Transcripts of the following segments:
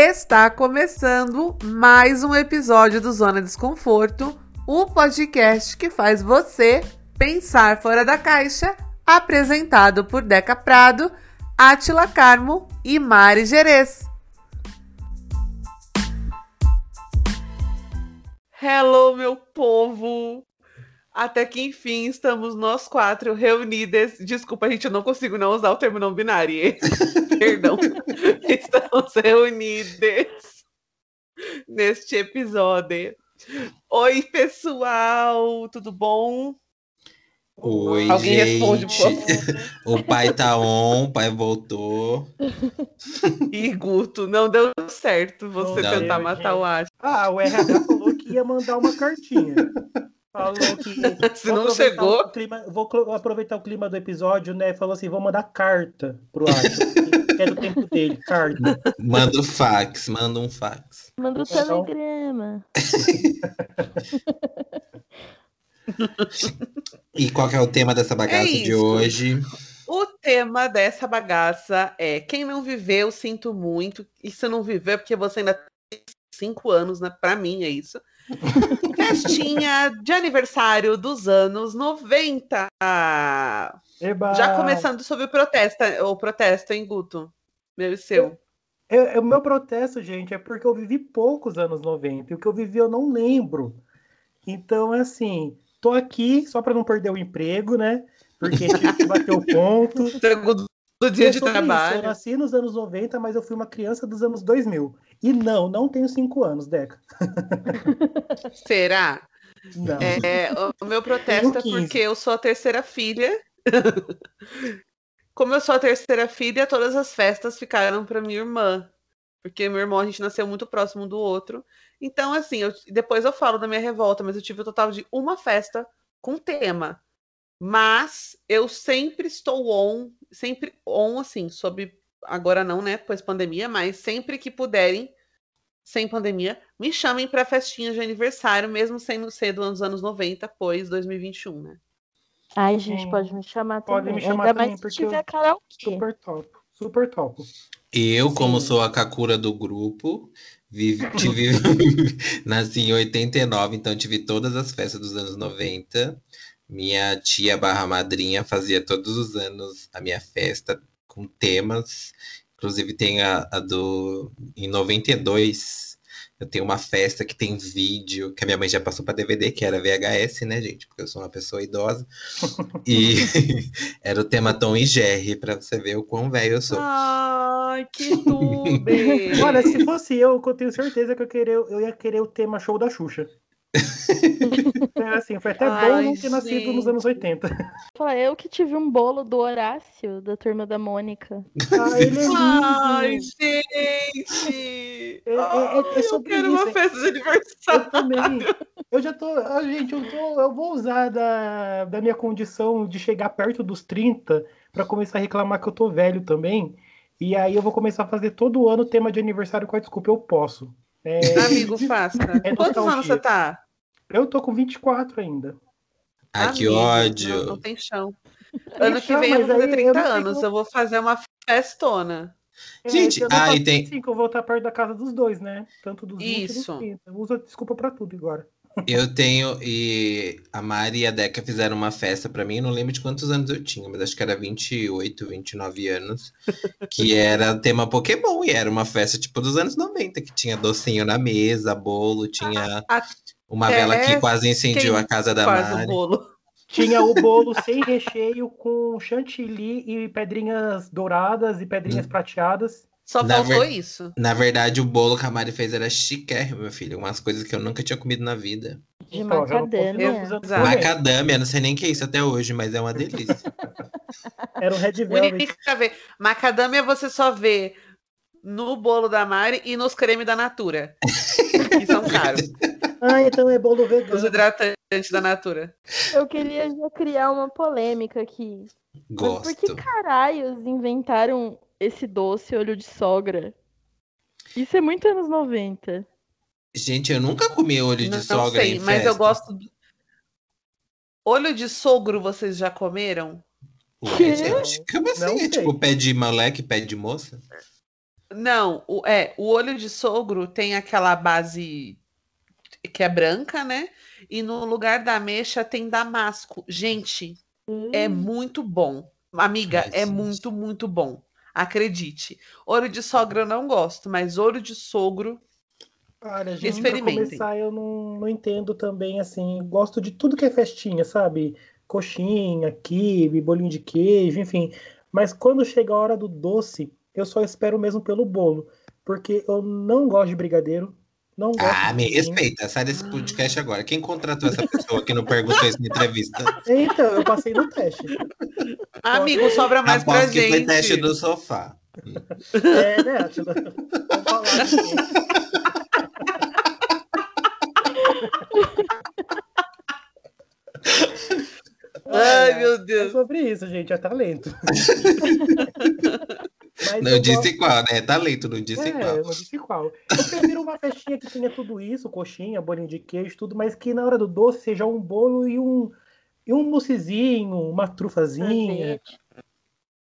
Está começando mais um episódio do Zona Desconforto, o podcast que faz você pensar fora da caixa, apresentado por Deca Prado, Atila Carmo e Mari Gerês. Hello, meu povo! Até que enfim estamos nós quatro reunidas. Desculpa, gente, eu não consigo não usar o termo não binário. Perdão. estamos reunidas neste episódio. Oi, pessoal, tudo bom? Oi, Alguém gente. responde, por favor. o pai tá on, o pai voltou. E Guto, não deu certo você Não tentar deu, matar o Ash. Ah, o RH falou que ia mandar uma cartinha. Falou que. Se não chegou. o clima- vou aproveitar o clima do episódio, né? Falou assim: vou mandar carta pro Atlas. que é do tempo dele, carta. Manda o fax, manda um fax. Manda o Então- telegrama. E qual que é o tema dessa bagaça de isso. hoje? O tema dessa bagaça é quem não viveu, sinto muito. E se não viveu, é porque você ainda cinco anos, né? Pra mim é isso. Festinha de aniversário dos anos 90. Eba! Já começando sobre o protesto, o protesto, hein, Guto? Meu e seu. É, é o meu protesto, gente, é porque eu vivi poucos anos 90. E o que eu vivi eu não lembro. Então, assim, tô aqui só para não perder o emprego, né? Porque que bater o ponto. Do dia É de sobre isso, Eu trabalho. nasci nos anos 90, mas eu fui uma criança dos anos 2000. E não, não tenho cinco anos, Deca. Será? Não. É, o- o meu protesto é Tenho 15. porque eu sou a terceira filha. Como eu sou a terceira filha, todas as festas ficaram para minha irmã. Porque meu irmão, a gente nasceu muito próximo do outro. Então, assim, eu- depois eu falo da minha revolta, mas eu tive o total de uma festa com tema. Mas eu sempre estou on, sempre on, assim, sob. Agora não, né? Pois pandemia, mas sempre que puderem, sem pandemia, me chamem para festinhas de aniversário, mesmo sendo cedo nos anos 90, pois 2021, né? Ai, gente, Hum, pode me chamar pode também. me chamar Ainda também, mais se porque tiver eu- karaokê. Super top. Super top. Eu, como Sim. sou a Kakura do grupo, vive, tive, nasci em 89, então tive todas as festas dos anos 90. Minha tia barra madrinha fazia todos os anos a minha festa com temas. Inclusive tem a, a do... Em 92, eu tenho uma festa que tem vídeo, que a minha mãe já passou para DVD, que era VHS, né, gente? Porque eu sou uma pessoa idosa. E era o tema Tom e Jerry, pra você ver o quão velho eu sou. Ai, que tudo! Olha, se fosse eu, eu tenho certeza que eu, querer, eu ia querer o tema show da Xuxa. É assim, foi até bom Ai, não ter nascido nos anos 80. Fala, eu que tive um bolo do Horácio, da turma da Mônica. Ah, ele é lindo. Ai, gente! É- é- é- Ai, é eu quero isso, uma festa de Eu aniversário. também. Eu já tô. ah, gente, eu, tô, eu vou usar da, da minha condição de chegar perto dos 30 para começar a reclamar que eu tô velho também. E aí eu vou começar a fazer todo ano tema de aniversário com a desculpa, eu posso. É, Amigo, faça. É Quantos anos você tá? eu tô com 24 ainda. Ai, que Amigo, ódio. Não, não tem chão. Ano que chão, vem eu vou fazer aí eu 30 não tenho- anos. Eu vou fazer uma festona. É, Gente, eu não ah, tem- 25, eu vou estar perto da casa dos dois, né? Tanto dos 20 dos Isso. 30. Usa desculpa pra tudo agora. Eu tenho, e a Mari e a Deca fizeram uma festa pra mim, não lembro de quantos anos eu tinha, mas acho que era 28, 29 anos, que era tema Pokémon, e era uma festa tipo dos anos 90, que tinha docinho na mesa, bolo, tinha Ah, uma até vela que quase incendiou a casa da Faz o Mari. bolo. Tinha o bolo sem recheio com chantilly e pedrinhas douradas e pedrinhas Hum. prateadas. Só Na faltou ver- isso. Na verdade, o bolo que a Mari fez era chiquérrimo, meu filho, umas coisas que eu nunca tinha comido na vida. De Então, não macadâmia. os anos Exato. 90. Macadâmia, não sei nem o que é isso até hoje, mas é uma delícia. Era o Red Velvet. Macadâmia você só vê no bolo da Mari e nos cremes da Natura. que são caros. Ah, então é bolo Os vegano. hidratantes da Natura. Eu queria já criar uma polêmica aqui. Mas por que Gosto. caralhos inventaram esse doce olho de sogra? Isso é muito anos 90. Gente, eu nunca comi olho de Não, sogra sei, em mas eu festa. gosto. do- Olho de sogro vocês já comeram? Ué, Quê? gente, como assim? Não É sei. tipo pé de moleque, pé de moça? Não, o, é, o olho de sogro tem aquela base que é branca, né? E no lugar da ameixa tem damasco. Gente, é Hum. muito bom. Amiga, Ai, é gente. muito, muito bom. Acredite. Olho de sogra eu não gosto, mas olho de sogro. Olha, gente, pra começar, eu não, não entendo também, assim, gosto de tudo que é festinha, sabe? Coxinha, quibe, bolinho de queijo, enfim. Mas quando chega a hora do doce, eu só espero mesmo pelo bolo. Porque eu não gosto de brigadeiro, não gosto Ah, me respeita, sai desse podcast agora. Quem contratou essa pessoa que não perguntou isso na entrevista? Então, eu passei no teste. Amigo, sobra mais pra Aposto que foi teste gente. do sofá. É, né, Atila? Vamos falar assim. Ai, meu É Deus. sobre isso, gente, é talento. Mas Não eu disse gosto- qual, né? Talento, não disse É, qual. eu não disse qual. Eu prefiro uma festinha que tenha tudo isso, coxinha, bolinho de queijo, tudo, mas que na hora do doce seja um bolo e um, e um moussezinho, uma trufazinha,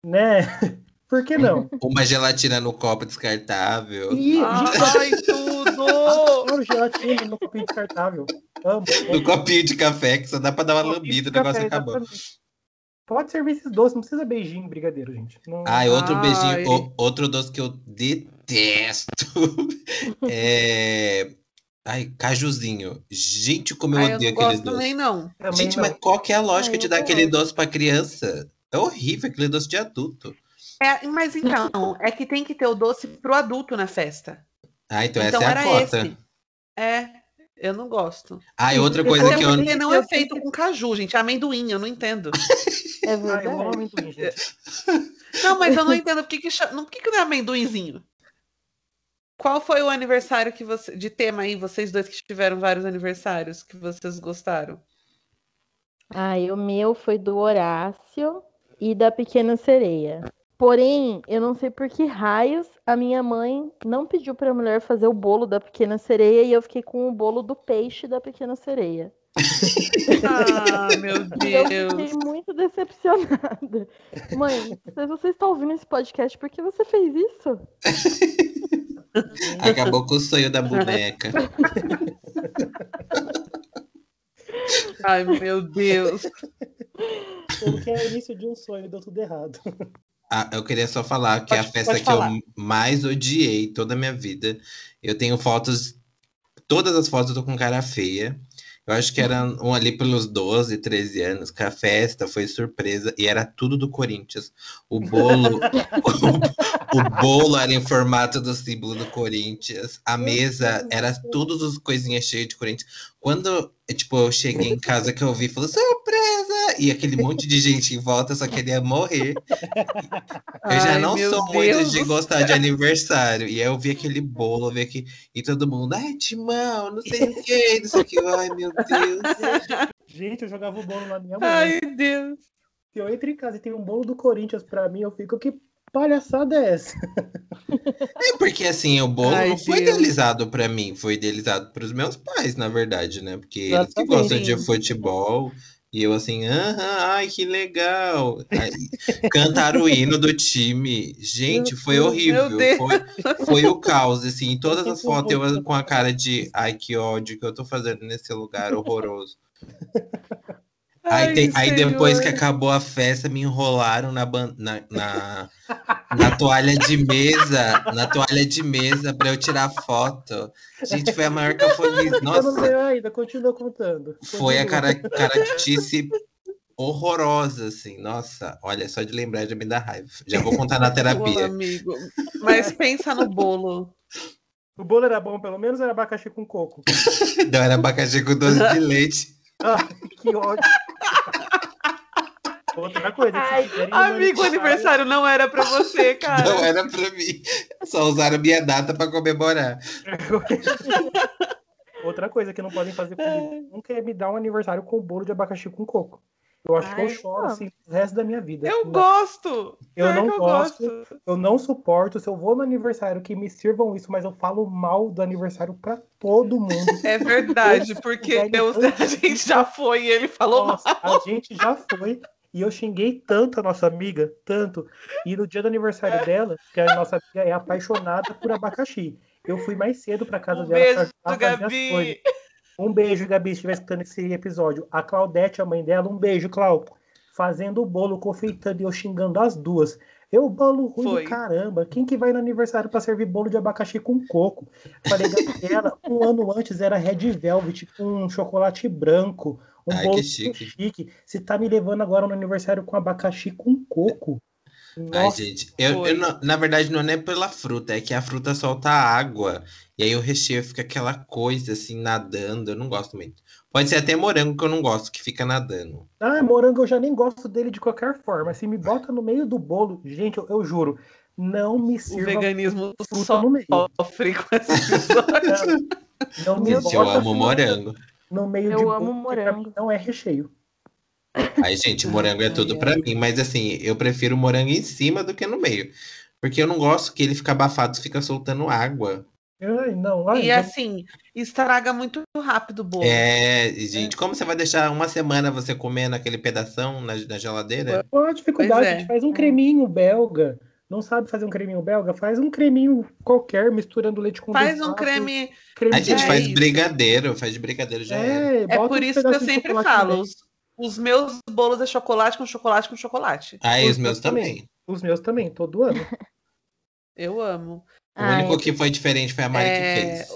né? Por que não? Uma gelatina no copo descartável. E, gente, Ai, tudo! adoro gelatina no copinho descartável. Amo. No copinho de café, que só dá pra dar uma lambida, o negócio café, acabou. exatamente. Pode servir esses doces, não precisa beijinho, brigadeiro, gente. Não... Ah, outro Ai. beijinho, o- outro doce que eu detesto é. Ai, cajuzinho. Gente, como eu Ai, eu odeio não aqueles gosto doces. também, não. Também Gente, não. mas qual que é a lógica Ai, de eu dar aquele doce pra criança? É horrível aquele doce de adulto. É, mas então, é que tem que ter o doce pro adulto na festa. Ah, então, Então essa é a cota. esse. É, eu não gosto. Ah, e outra coisa Até que eu. porque não é feito com caju, gente. É amendoim, eu não entendo. É Ah, eu amo verdade. amendoim, gente. Não, mas eu não entendo por que, que, cha- não, por que, que não é amendoinzinho. Qual foi o aniversário que você. De tema aí, vocês dois que tiveram vários aniversários que vocês gostaram? Ai, o meu foi do Horácio e da Pequena Sereia. Porém, eu não sei por que raios a minha mãe não pediu pra mulher fazer o bolo da Pequena Sereia e eu fiquei com o bolo do peixe da Pequena Sereia. Ah, meu E eu Deus. fiquei muito decepcionada. Mãe, se você está ouvindo esse podcast, por que você fez isso? Acabou com o sonho da boneca. Ai, meu Deus. Como que é o início de um sonho, deu tudo errado. Ah, eu queria só falar que Pode- a festa que eu mais odiei toda a minha vida. Eu tenho fotos, todas as fotos eu tô com cara feia. Eu acho que era um ali pelos 12, 13 anos, que a festa foi surpresa e era tudo do Corinthians. O bolo, o, o bolo era em formato do símbolo do Corinthians. A mesa era todas as coisinhas cheias de Corinthians. Quando, tipo, eu cheguei em casa que eu vi, falou surpresa! E aquele monte de gente em volta só queria morrer. Eu já Ai, não sou muito de gostar de aniversário. E aí eu vi aquele bolo, vi aqui, e todo mundo, ai, Timão, não sei o que, não sei o que. Ai, meu Deus. Gente, eu jogava o bolo na minha mãe. Ai, Deus. Se eu entro em casa e tem um bolo do Corinthians pra mim, eu fico, que palhaçada é essa? É porque assim, o bolo Ai, não foi Deus. idealizado pra mim, foi idealizado pros meus pais, na verdade, né? Porque eles que Exatamente. gostam de futebol. E eu assim, aham, ai, que legal. Aí, cantaram o hino do time. Gente, foi horrível. Foi, foi o caos, assim. Em todas as fotos eu com a cara de, ai, que ódio que eu tô fazendo nesse lugar horroroso. Aí, Ai, tem- aí depois que acabou a festa, me enrolaram na, na, na, na toalha de mesa, na toalha de mesa pra eu tirar foto. Gente, foi a maior cafonice. Eu não Nossa, sei ainda, continua contando. foi a Continua. cara, caractice horrorosa, assim. Nossa, olha, só de lembrar já me dá raiva. Já vou contar na terapia. amigo. Mas pensa no bolo. O bolo era bom, pelo menos era abacaxi com coco. Não, era abacaxi com doce de leite. Ah, que ódio. Outra coisa, Ai, Amigo, o aniversário não era pra você, cara. Não era pra mim. Só usaram minha data pra comemorar. Outra coisa que não podem fazer comigo nunca é me dar um aniversário com bolo de abacaxi com coco. Eu acho que eu Ai, choro não. assim o resto da minha vida. Eu Não- gosto. Eu não eu gosto. Eu não suporto. Se eu vou no aniversário que me sirvam isso, mas eu falo mal do aniversário pra todo mundo. É verdade, porque eu- a gente já foi e ele falou mal. Nossa, a gente já foi. E eu xinguei tanto a nossa amiga, tanto. E no dia do aniversário dela, que a nossa amiga é apaixonada por abacaxi. Eu fui mais cedo pra casa Um dela beijo, pra ajudar a fazer as Gabi. Um beijo, Gabi, se estiver escutando esse episódio. A Claudete, a mãe dela, um beijo, Clau. Fazendo o bolo, confeitando e eu xingando as duas. Eu, bolo ruim Foi. do caramba. Quem que vai no aniversário pra servir bolo de abacaxi com coco? Falei, Gabriela, um ano antes era Red Velvet com um chocolate branco. Um Ai, bolo chique. chique. Você tá me levando agora no aniversário com abacaxi com coco. Ai, Nossa, gente, eu, eu não- na verdade não é pela fruta, é que a fruta solta água. E aí o recheio fica aquela coisa assim, nadando. Eu não gosto muito. Pode ser até morango que eu não gosto, que fica nadando. Ah, morango eu já nem gosto dele de qualquer forma. Se me bota no meio do bolo, gente, eu, eu juro, não me O sirva veganismo fruta no meio. sofre com esse episódio. Não me Gente, eu amo morango. no meio Eu de amo bolo, morango. não é recheio. Ai, gente, morango é tudo ai. mim, mas assim, eu prefiro morango em cima do que no meio. Porque eu não gosto que ele fica abafado, fica soltando água. Ai, não, ai, E não- assim, estraga muito rápido o bolo. É, gente, como você vai deixar uma semana você comendo aquele pedação na, na geladeira? Qual a dificuldade? É. A gente faz um creminho belga. Não sabe fazer um creminho belga? Faz um creminho qualquer, misturando leite condensado. Faz um creme. creme A gente É faz isso. brigadeiro, faz de brigadeiro já. É, É por isso que eu sempre falo. Os, os meus bolos é chocolate com chocolate com chocolate. Ah, e Os os meus meus também. também. Os meus também, todo ano. Eu amo. O Ai, único que foi diferente foi a Mari É, que fez.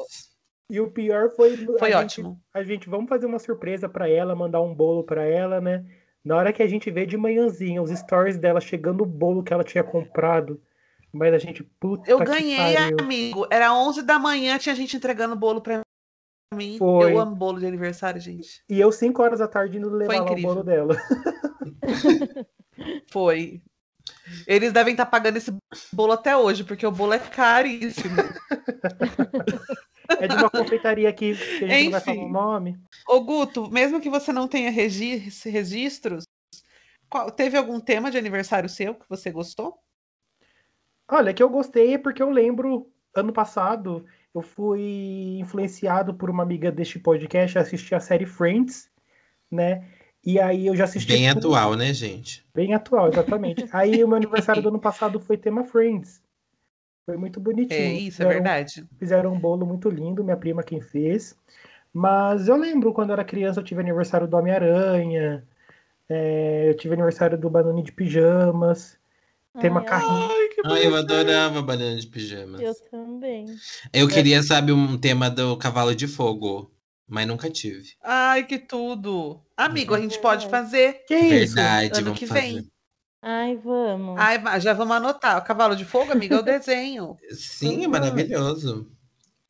E o pior foi. Foi a gente- ótimo. a gente vamos fazer uma surpresa pra ela, mandar um bolo pra ela, né? Na hora que a gente vê de manhãzinha os stories dela chegando o bolo que ela tinha comprado, mas a gente puta Eu que ganhei, pariu. amigo. Era 11 da manhã, tinha gente entregando bolo pra mim. Foi. Eu amo bolo de aniversário, gente. E eu 5 horas da tarde indo levar o bolo dela. Foi. Eles devem estar pagando esse bolo até hoje, porque o bolo é caríssimo. É de uma confeitaria aqui que a gente não vai falar Enfim. o nome. Ô, Guto, mesmo que você não tenha regi- registros, qual- teve algum tema de aniversário seu que você gostou? Olha, que eu gostei é porque eu lembro, ano passado, eu fui influenciado por uma amiga deste podcast a assistir a série Friends, né? E aí eu já assisti. Bem atual, né, gente? Bem atual, exatamente. Aí o meu aniversário do ano passado foi tema Friends. Foi muito bonitinho. É, isso é Fizeram- verdade. Fizeram um bolo muito lindo, minha prima quem fez. Mas eu lembro quando eu era criança, eu tive aniversário do Homem-Aranha, é, eu tive aniversário do Banane de Pijamas, tema Ai, carrinho. Ai, que Ai, eu adorava banana de pijamas. Eu também. Eu queria, sabe, um tema do cavalo de fogo, mas nunca tive. Ai, que tudo. Amigo, a gente É. pode fazer. Que isso? Verdade, ano vamos que fazer. vem. Ai, vamos. Ai, já vamos anotar. O cavalo de fogo, amigo, é o desenho. Sim, é Uhum. maravilhoso.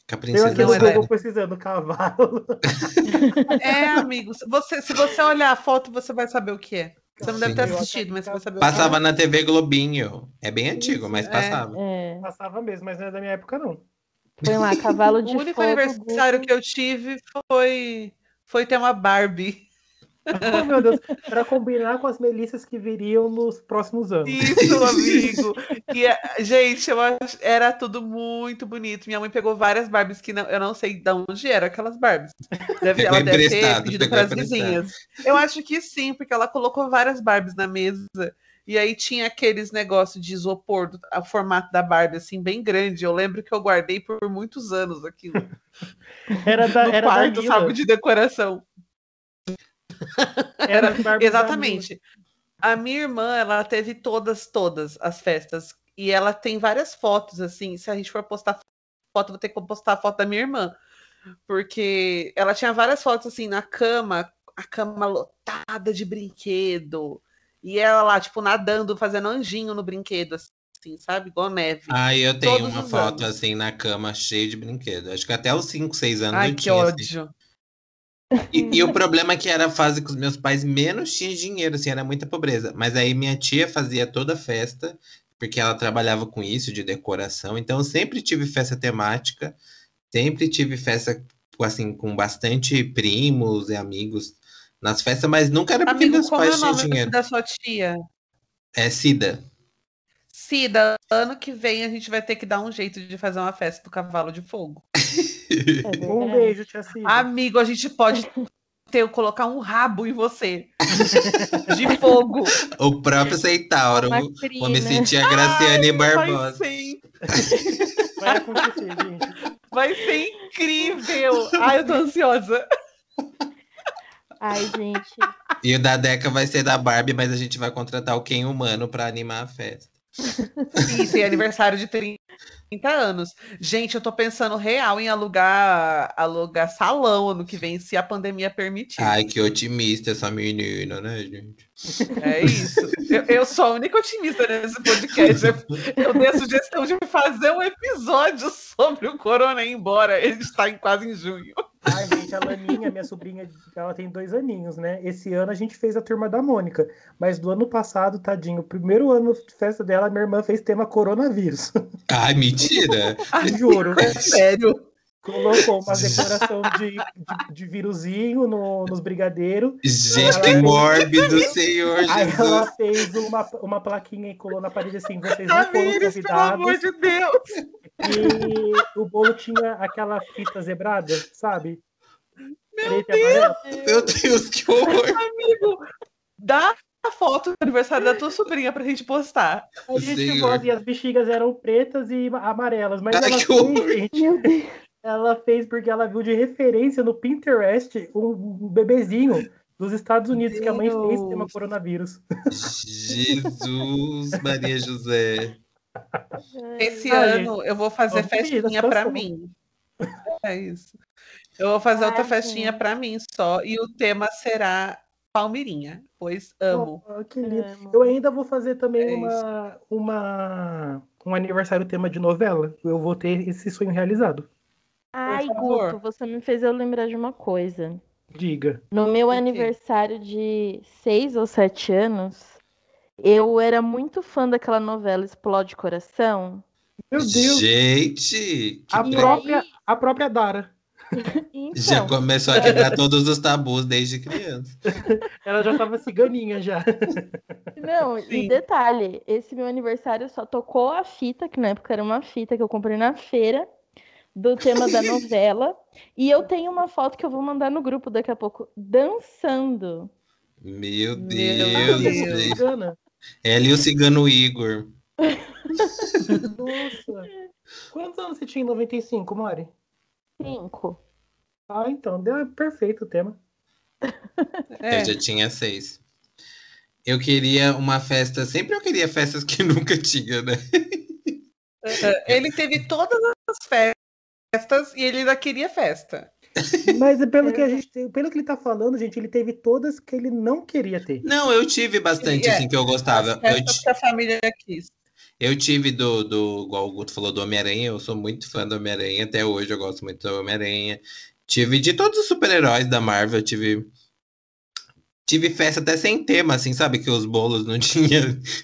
Com a Eu princesa aqui Não, no precisando cavalo. É, amigo. Você, se você olhar a foto, você vai saber o que é. Você não deve ter assistido, mas você vai saber o que é. Passava na TV Globinho. É bem antigo, mas é. passava. É. Passava mesmo, mas não é da minha época, não. Põe lá, cavalo de O único fogo. aniversário que eu tive foi, foi ter uma Barbie. Oh, meu Deus, para combinar com as melícias que viriam nos próximos anos. Isso, amigo. E, é- gente, eu acho, era tudo muito bonito. Minha mãe pegou várias Barbies que não, eu não sei de onde eram aquelas Barbies. Deve, ela deve ter pedido para as vizinhas. Eu acho que sim, porque ela colocou várias Barbies na mesa. E aí tinha aqueles negócios de isopor, do- o formato da Barbie, assim, bem grande. Eu lembro que eu guardei por muitos anos aquilo. Era da, no era quarto, sabe, de decoração. Era Mila. Exatamente. A minha irmã, ela teve todas, todas as festas. E ela tem várias fotos, assim. Se a gente for postar foto, eu vou ter que postar a foto da minha irmã. Porque ela tinha várias fotos, assim, na cama, a cama lotada de brinquedo. E ela lá, tipo, nadando, fazendo anjinho no brinquedo, assim, sabe? Igual neve. Ah, eu tenho Todos uma foto anos. assim na cama, cheia de brinquedos. Acho que até os 5, 6 anos Ai, eu que tinha. assim. ódio. E, e o problema é que era a fase que os meus pais menos tinham dinheiro, assim, era muita pobreza. Mas aí minha tia fazia toda a festa, porque ela trabalhava com isso, de decoração. Então eu sempre tive festa temática, sempre tive festa, assim, com bastante primos e amigos nas festas, mas nunca era porque Amigo, meus como é o pais tinham nome dinheiro. da sua tia? É Cida. Cida, ano que vem a gente vai ter que dar um jeito de fazer uma festa do cavalo de fogo. É Um beijo, tia Cida. Amigo, a gente pode ter, colocar um rabo em você. de fogo. O próprio Centauro. Vou me sentir a Graciane Ai, Vai Barbosa. ser, Vai acontecer, gente. vai ser incrível. Ai, eu tô ansiosa. Ai, gente. E o da Deca vai ser da Barbie, mas a gente vai contratar o Ken humano pra animar a festa. Isso, e aniversário de 30 anos. Gente, eu tô pensando real em alugar, alugar salão ano que vem, se a pandemia permitir. Ai, que otimista essa menina, né, gente? É isso. Eu, eu sou a única otimista nesse podcast. Eu, eu dei a sugestão de fazer um episódio sobre o Corona ir embora. Ele está em quase em junho. Ai, gente, a Laninha, minha sobrinha, ela tem dois aninhos, né? Esse ano a gente fez a turma da Mônica. Mas do ano passado, tadinho, o primeiro ano de festa dela, minha irmã fez tema coronavírus. Ai, mentira! Juro. É sério. Colocou uma decoração de, de, de vírusinho no, nos brigadeiros. Gente, que mórbido, Senhor Aí Jesus. ela fez uma, uma plaquinha e colou na parede assim: vocês não foram Tamires, pelo amor convidados. de Deus. E o bolo tinha aquela fita zebrada, sabe? Preta e amarela. Meu Deus, que horror! Amigo, dá a foto do aniversário da tua sobrinha pra gente postar. A gente gosta e as bexigas eram pretas e amarelas, mas Ai, ela que fez, gente, Meu Deus. ela fez porque ela viu de referência no Pinterest um bebezinho dos Estados Unidos que a mãe fez tema Deus. coronavírus. Jesus, Maria José. Esse Ai, ano eu vou fazer vamos festinha pra bom. mim. É isso. Eu vou fazer outra Ai, festinha pra mim só. E o tema será Palmeirinha, pois amo. Oh, que lindo. Amo. Eu ainda vou fazer também É uma, uma um aniversário tema de novela. Eu vou ter esse sonho realizado. Ai. Guto, você me fez eu lembrar de uma coisa. Diga. No meu aniversário de seis ou sete anos, eu era muito fã daquela novela Explode Coração. Meu Deus, Gente, a própria, a própria Dara. já Então, começou a quebrar todos os tabus desde criança. Ela já tava ciganinha já. não, Sim. e detalhe, esse meu aniversário só tocou a fita, que na época era uma fita que eu comprei na feira, do tema da novela. E eu tenho uma foto que eu vou mandar no grupo daqui a pouco, dançando. Meu Meu Deus, Deus. gente. Cigana. Ela e o cigano Igor. Nossa. Quantos anos você tinha em 95, Mari? Cinco. Ah, então, deu perfeito o tema. É. Eu já tinha seis. Eu queria uma festa. Sempre eu queria festas que nunca tinha, né? É, Ele teve todas as festas e ele ainda queria festa. Mas pelo que a gente pelo que ele tá falando, gente, ele teve todas que ele não queria ter. Não, eu tive bastante É, assim que eu gostava. Eu, que a família quis. eu tive do, do, igual o Guto falou, do Homem-Aranha. Eu sou muito fã do Homem-Aranha. Até hoje eu gosto muito do Homem-Aranha. Tive de todos os super-heróis da Marvel. Tive. Tive festa até sem tema, assim, sabe? Que os bolos não tinha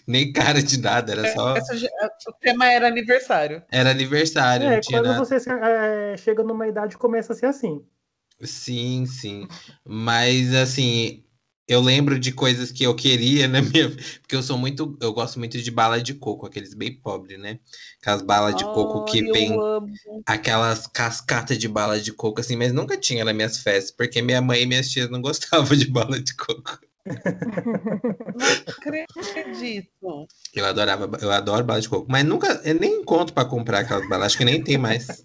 nem cara de nada, era só. Essa já- o tema era aniversário. Era aniversário, É, quando nada. você é, chega numa idade começa a ser assim. Sim, sim. Mas assim, eu lembro de coisas que eu queria na minha. Porque eu sou muito. Eu gosto muito de bala de coco, aqueles bem pobres, né? Aquelas balas de coco que vem. amo. Aquelas cascatas de bala de coco, assim, mas nunca tinha nas minhas festas, porque minha mãe e minhas tias não gostavam de bala de coco. Não acredito. Eu adorava, eu adoro bala de coco, mas nunca, eu nem encontro pra comprar aquelas balas, acho que nem tem mais.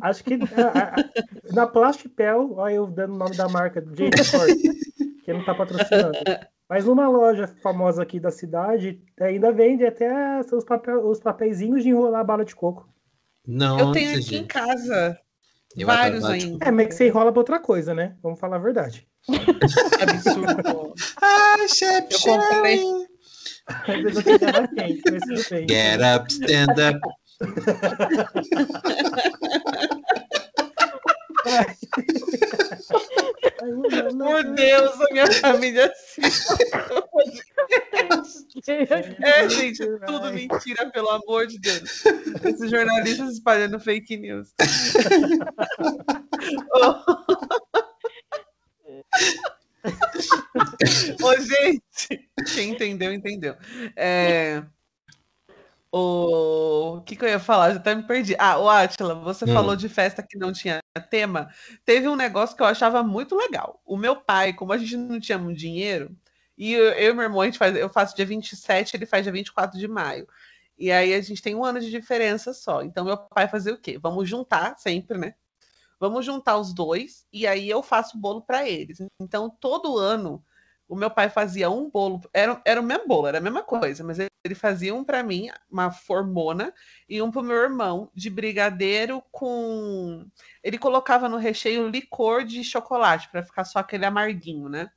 Acho que a- a- na Plasticpel, olha eu dando o nome da marca, Jade Ford, que não tá patrocinando. Mas numa loja famosa aqui da cidade, ainda vende até os, papel, os papeizinhos de enrolar bala de coco. Não, Eu tenho aqui em gente. casa Eu vários ainda. É, mas que você enrola pra outra coisa, né? Vamos falar a verdade. Absurdo. Ah, chef, Eu comprei-. Get up, stand up. Por. Deus, a minha família É, gente, tudo mentira, pelo amor de Deus. Esses jornalistas espalhando fake news. Ô, gente, quem entendeu, entendeu. É, O que, que eu ia falar? Já até me perdi. Ah, o Atila, você Hum. falou de festa que não tinha tema. Teve um negócio que eu achava muito legal. O meu pai, como a gente não tinha muito dinheiro, e eu, eu e meu irmão, a gente faz, eu faço dia 27, ele faz dia 24 de maio. E aí a gente tem um ano de diferença só. Então meu pai fazia o quê? Vamos juntar sempre, né? Vamos juntar os dois e aí eu faço bolo para eles. Então todo ano o meu pai fazia um bolo, era, era o mesmo bolo, era a mesma coisa, mas ele, ele fazia um para mim, uma formona, e um para o meu irmão, de brigadeiro com. Ele colocava no recheio licor de chocolate, para ficar só aquele amarguinho, né?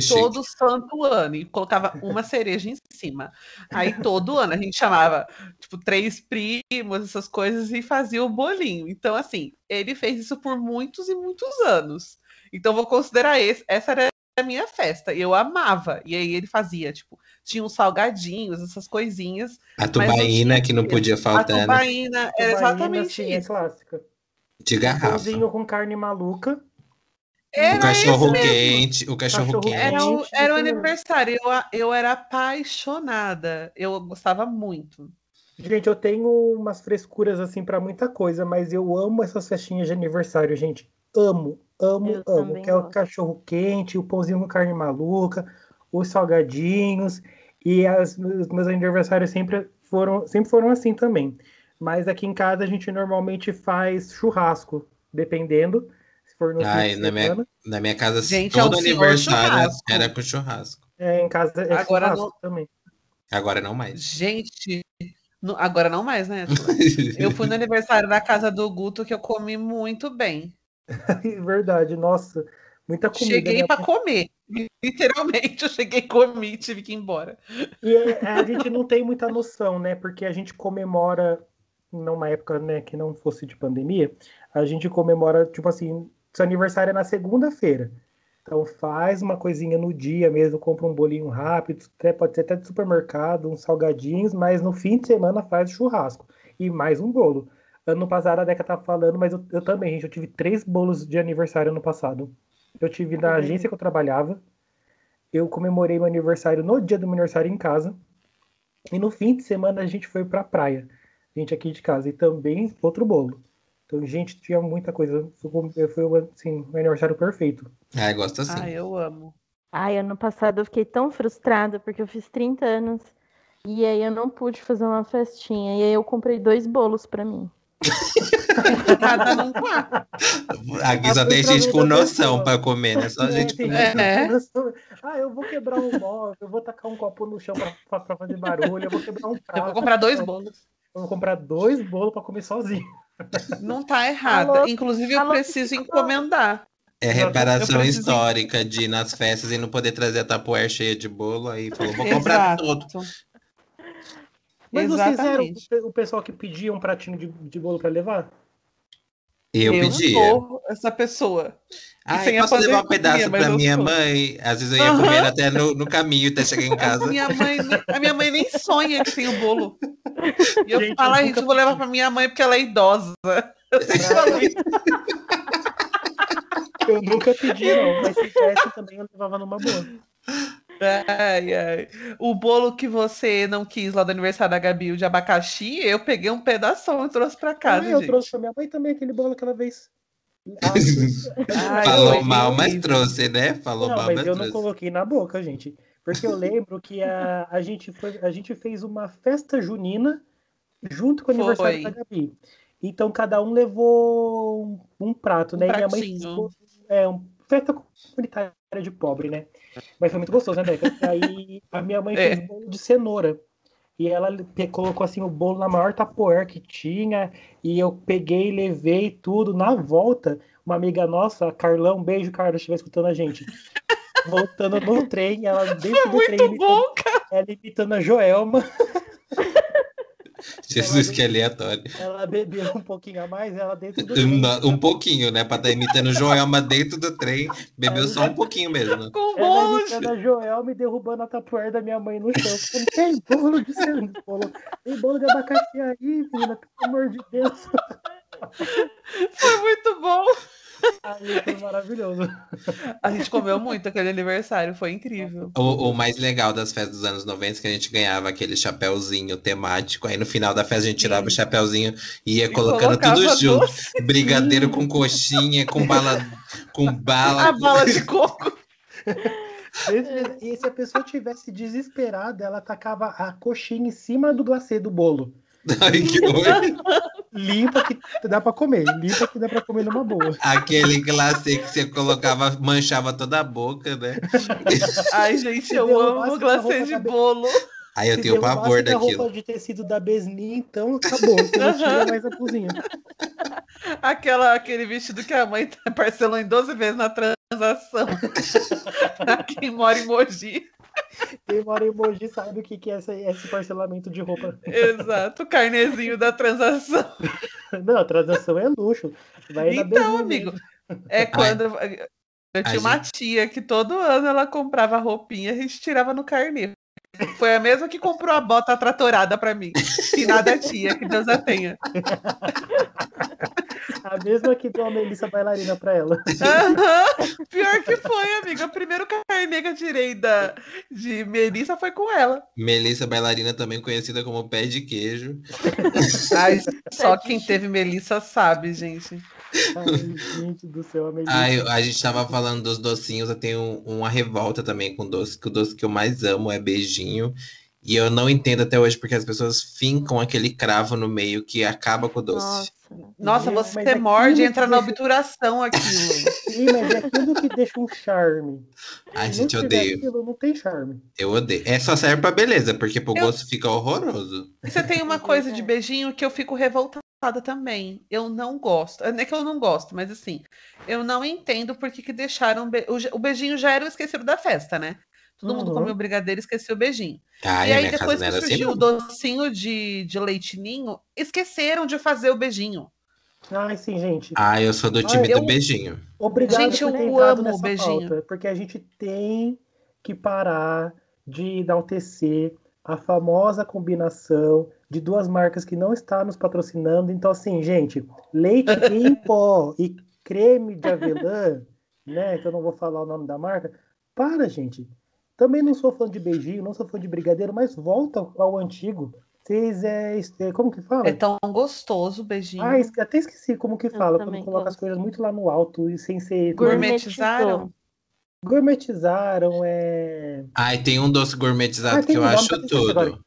Chique. Todo santo ano, e colocava uma cereja em cima. Aí todo ano a gente chamava, tipo, três primos, essas coisas, e fazia o bolinho. Então, assim, ele fez isso por muitos e muitos anos. Então, vou considerar esse, essa era a minha festa. E eu amava. E aí ele fazia, tipo, tinha uns salgadinhos, essas coisinhas. A tubaína que não podia A faltar, né? tubaína era Tubaína, exatamente sim, é isso. clássica. De garrafa. Pãozinho com carne maluca. O Era cachorro esse mesmo. quente, o cachorro Cachorro quente. Era o, era o aniversário. Eu, a- eu era apaixonada. Eu gostava muito. Gente, eu tenho umas frescuras assim pra muita coisa, mas eu amo essas festinhas de aniversário, gente. Amo, amo, Eu amo. Que é o cachorro quente, o pãozinho com carne maluca, os salgadinhos. E as, os meus aniversários sempre foram, sempre foram assim também. Mas aqui em casa a gente normalmente faz churrasco, dependendo. Se for no fim Ai, de na minha, semana. na minha casa, Gente, é todo senhor aniversário churrasco. era com churrasco. É, em casa é Agora churrasco também. Agora não mais. Gente, no- agora não mais, né? Eu fui no aniversário da casa do Guto que eu comi muito bem. Verdade, nossa. Muita comida. cheguei né? pra comer. Literalmente, eu cheguei, comi e tive que ir embora. E é, a gente não tem muita noção, né? Porque a gente comemora, numa época né, que não fosse de pandemia, a gente comemora, tipo assim, seu aniversário é na segunda-feira. Então faz uma coisinha no dia mesmo, compra um bolinho rápido, até, pode ser até de supermercado, uns salgadinhos, mas no fim de semana faz churrasco. E mais um bolo. Ano passado a Deca tá falando, mas eu, eu também, gente, eu tive três bolos de aniversário ano passado. Eu tive na agência que eu trabalhava, eu comemorei meu aniversário no dia do meu aniversário em casa. E no fim de semana a gente foi pra praia. Gente aqui de casa. E também outro bolo. Então, gente, tinha muita coisa. Foi, foi assim, o aniversário perfeito. Ai, gosto assim. Ah, eu amo. Ai, ano passado eu fiquei tão frustrada porque eu fiz 30 anos e aí eu não pude fazer uma festinha. E aí eu comprei dois bolos pra mim. Cada num quarto. Aqui só tem gente com noção pra comer, né? Só É, gente com É. pensa, Ah, eu vou quebrar um móvel, eu vou tacar um copo no chão pra fazer barulho, eu vou quebrar um prato. Eu vou comprar dois bolos. Eu vou comprar dois bolos pra comer sozinho. Não tá errada. Alô? Inclusive, eu Alô, preciso Chico? encomendar. É Eu reparação preciso- histórica de ir nas festas e não poder trazer a tapoer cheia de bolo. Aí falou, vou comprar Exato. todo. Mas vocês eram Exatamente. o pe- o pessoal que pedia um pratinho de, de bolo pra levar? Eu, eu pedia. sou essa pessoa. Ai, sem a posso levar um pedaço eu minha sou. mãe? Às vezes eu ia comer até no, no caminho, até chegar em A casa. minha mãe, a minha mãe nem sonha que tem o bolo. E eu Gente, falo, eu "Ai, nunca gente, eu vou levar pedi." pra minha mãe porque ela é idosa. Eu sempre falo isso. Eu nunca pedi, não, mas se tivesse também eu levava numa boa. Ai, ai. O bolo que você não quis lá do aniversário da Gabi, o de abacaxi, eu peguei um pedaço e trouxe pra casa, Ah, eu gente. trouxe pra minha mãe também aquele bolo aquela vez. Ah, Ai, Falou mal, mas trouxe, né? Falou não, mal, mas mas, eu não trouxe. coloquei na boca, gente. Porque eu lembro que a, a, gente, foi, a gente fez uma festa junina junto com o aniversário Foi. da Gabi. Então cada um levou um, um prato, Um né? E minha mãe fez é, um, festa comunitária de pobre, né? Mas foi muito gostoso, né, Deca? Aí a minha mãe É. fez bolo de cenoura. E ela colocou assim o bolo na maior tapoer que tinha. E eu peguei, levei tudo. Na volta, uma amiga nossa, Carlão, beijo, Carla, se estiver escutando a gente. Voltando no trem, ela dentro do trem, Muito imitando, bom, cara. ela imitando a Joelma. Jesus, que aleatório. Ela bebeu um pouquinho a mais, ela dentro do trem. Um, um pouquinho, né? Pra estar imitando Joelma dentro do trem. Bebeu só um pouquinho mesmo. Com Ela imitando a Joelma e derrubando a tapoer da minha mãe no chão. Falando, tem bolo de cenoura, bolo, tem bolo de abacaxi aí, menina, pelo amor de Deus. Foi muito bom. Aí foi maravilhoso. A gente comeu muito aquele aniversário, foi incrível. O, o mais legal das festas dos anos 90 é que a gente ganhava aquele chapéuzinho temático. Aí no final da festa a gente tirava o Sim. chapéuzinho e ia E colocando tudo junto. doce. Brigadeiro com coxinha, com bala. Com bala. A bala de coco. E se a pessoa tivesse desesperada, ela tacava a coxinha em cima do glacê do bolo. Ai, que horror. Limpa que dá pra comer. Limpa que dá pra comer numa boa. Aquele glacê que você colocava, manchava toda a boca, né? Ai, gente, Se eu amo glacê de bolo. Aí eu Se tenho pavor a daquilo. roupa de tecido da Besni, então acabou. Você não tira mais a cozinha. Aquela, aquele vestido que a mãe parcelou em 12 vezes na transação. pra quem mora em Mogi. Quem mora em Mogi sabe o que que é esse, esse parcelamento de roupa. Exato, o carnezinho da transação. Não, a transação é luxo. Vai Então, amigo, mesmo. é quando eu, eu tinha A uma tia que todo ano ela comprava roupinha e a gente tirava no carnê. Foi a mesma que comprou a bota tratorada pra mim. E nada tia, que Deus a tenha. A mesma que deu a Melissa bailarina pra ela. Aham, Pior que foi, amiga. O primeiro carnê que eu tirei da, de Melissa foi com ela. Melissa bailarina, também conhecida como pé de queijo. Ai, só quem teve Melissa sabe, gente. Ai, gente do céu, a. Ai, a gente tava falando dos docinhos, eu tenho uma revolta também com doce, que o doce que eu mais amo é beijinho. E eu não entendo até hoje porque as pessoas fincam aquele cravo no meio que acaba com o doce. Nossa. Nossa, Gente, você aquilo morde e entra na deixa- obturação aquilo. Sim, mas é aquilo que deixa um charme. Ai, Se gente, odeio. aquilo, não tem charme. Eu odeio. É só serve pra beleza, porque pro Eu- gosto fica horroroso. Você tem uma coisa de beijinho que eu fico revoltada também. Eu não gosto. Não é que eu não gosto, mas assim, eu não entendo por que, que deixaram. be- O, o beijinho já era o esquecido da festa, né? Todo mundo Uhum. comeu brigadeiro e esqueceu o beijinho. Ai, e aí, depois que assim, surgiu o não. docinho de, de leite ninho, esqueceram de fazer o beijinho. Ai, sim, gente. Ai, eu sou do time eu- do beijinho. Obrigado Gente, por eu amo o beijinho. pauta, porque a gente tem que parar de enaltecer a famosa combinação de duas marcas que não está nos patrocinando. Então, assim, gente, leite em pó e creme de avelã, né? Que eu não vou falar o nome da marca. Para, gente. Também não sou fã de beijinho, não sou fã de brigadeiro, mas volta ao antigo. Vocês é, como que fala? É tão gostoso o beijinho. Ah, até esqueci como que fala, quando coloca as coisas muito lá no alto e sem ser. Gourmetizaram? Gourmetizaram, é. Ai, tem um doce gourmetizado Ah, que eu acho tudo.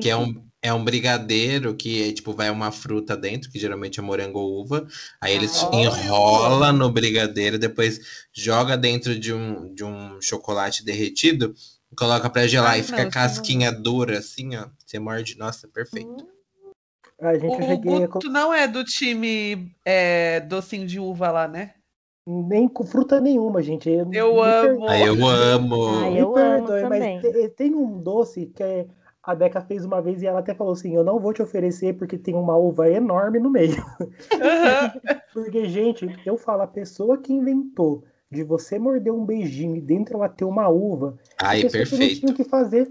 Que é um, é um brigadeiro que, tipo, vai uma fruta dentro, que geralmente é morango ou uva. Aí eles Ah, enrola no brigadeiro, depois joga dentro de um, de um chocolate derretido, coloca pra gelar Ai, e fica isso não- casquinha dura, assim, ó. Você morde, nossa, perfeito. A gente eu O cheguei Guto não é do time é, docinho de uva lá, né? Nem com fruta nenhuma, gente. Eu, Eu per- amo. Eu amo. Ai, Me eu amo perdoe, também. mas te- tem um doce que é- a Deca fez uma vez e ela até falou assim: Eu não vou te oferecer porque tem uma uva enorme no meio. Aham. Porque, gente, eu falo, a pessoa que inventou de você morder um beijinho e dentro ela ter uma uva, a Ai, pessoa que não perfeito. tinha o que fazer.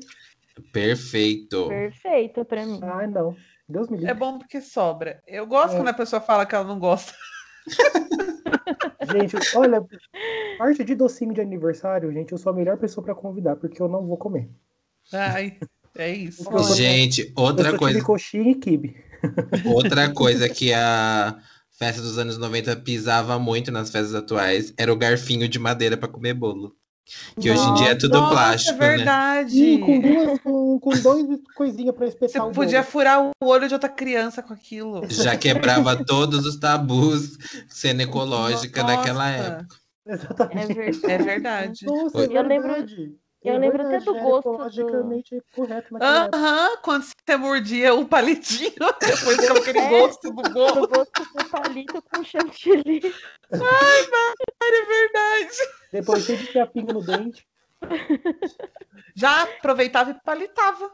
Perfeito. Perfeito pra mim. Ai, não. Deus me livre. É bom porque sobra. Eu gosto É. quando a pessoa fala que ela não gosta. Gente, olha, parte de docinho de aniversário, gente, eu sou a melhor pessoa pra convidar, porque eu não vou comer. Ai, é isso. Gente, outra coisa, coxinha e quibe. outra coisa que a festa dos anos 90 pisava muito nas festas atuais era o garfinho de madeira pra comer bolo. Que hoje em dia é tudo Nossa, plástico, é né? verdade. E com duas, com, com dois coisinhas pra Você espetar o podia bolo. furar o olho de outra criança com aquilo. Já quebrava todos os tabus sendo ecológica Nossa, naquela época. É Exatamente. verdade. É verdade. Nossa, é Eu lembro- verdade. eu É lembro até do era gosto do- ecologicamente correto naquela. Aham, quando você mordia o palitinho, depois ficava aquele É. gosto do bolo. Eu gosto do palito com chantilly. É verdade. Depois cheio de fiapinho no dente. Já aproveitava e palitava.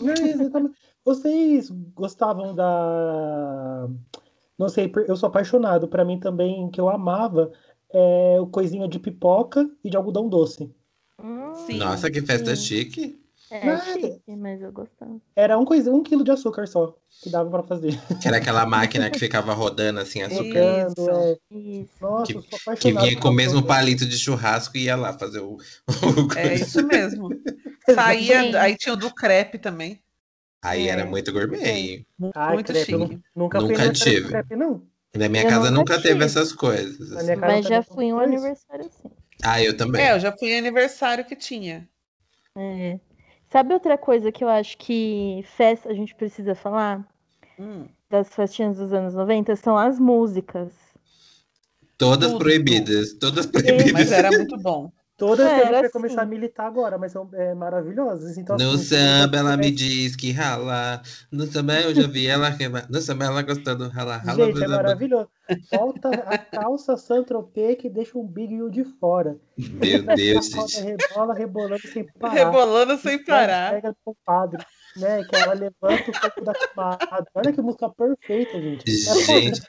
Não, exatamente. Vocês gostavam da. Não sei, eu sou apaixonado. Pra mim também, que eu amava, é o coisinha de pipoca e de algodão doce. Hum, Sim. Nossa, que festa sim. chique. É Nada. chique, mas eu gostava. Era um, coisa, um quilo de açúcar só que dava pra fazer. Que era aquela máquina que ficava rodando assim, açúcar. Tocando, é. Isso. Nossa, Que-. Que vinha com o mesmo palito de churrasco e ia lá fazer o. o É isso mesmo. Saía, aí tinha o do crepe também. Aí era É. muito gourmet. Ai, Muito crepe, chique. nu- nunca Nunca tive. crepe, não. Na minha Eu casa nunca nunca teve essas coisas. Casa Mas já fui em um isso. aniversário assim. Ah, eu também. É, eu já fui em aniversário que tinha. É. Sabe outra coisa que eu acho que festa a gente precisa falar? Hum. Das festinhas dos anos 90 são as músicas. Todas Tudo. proibidas. Todas proibidas. Mas era muito bom. Todas É, vai assim. começar a militar agora, mas são é, maravilhosas. Então, No assim, samba ela me é- diz que rala. No samba eu já vi ela queimar. No samba ela gostando rala, rala. Gente, é blá. maravilhoso. Volta a calça Saint-Tropez que deixa um Big U de fora. Meu Deus, gente. rebola, rebolando sem parar. Rebolando sem Pega- parar. Pega do compadre, né? Que ela levanta o corpo da comadre. Olha que música perfeita, gente. Gente,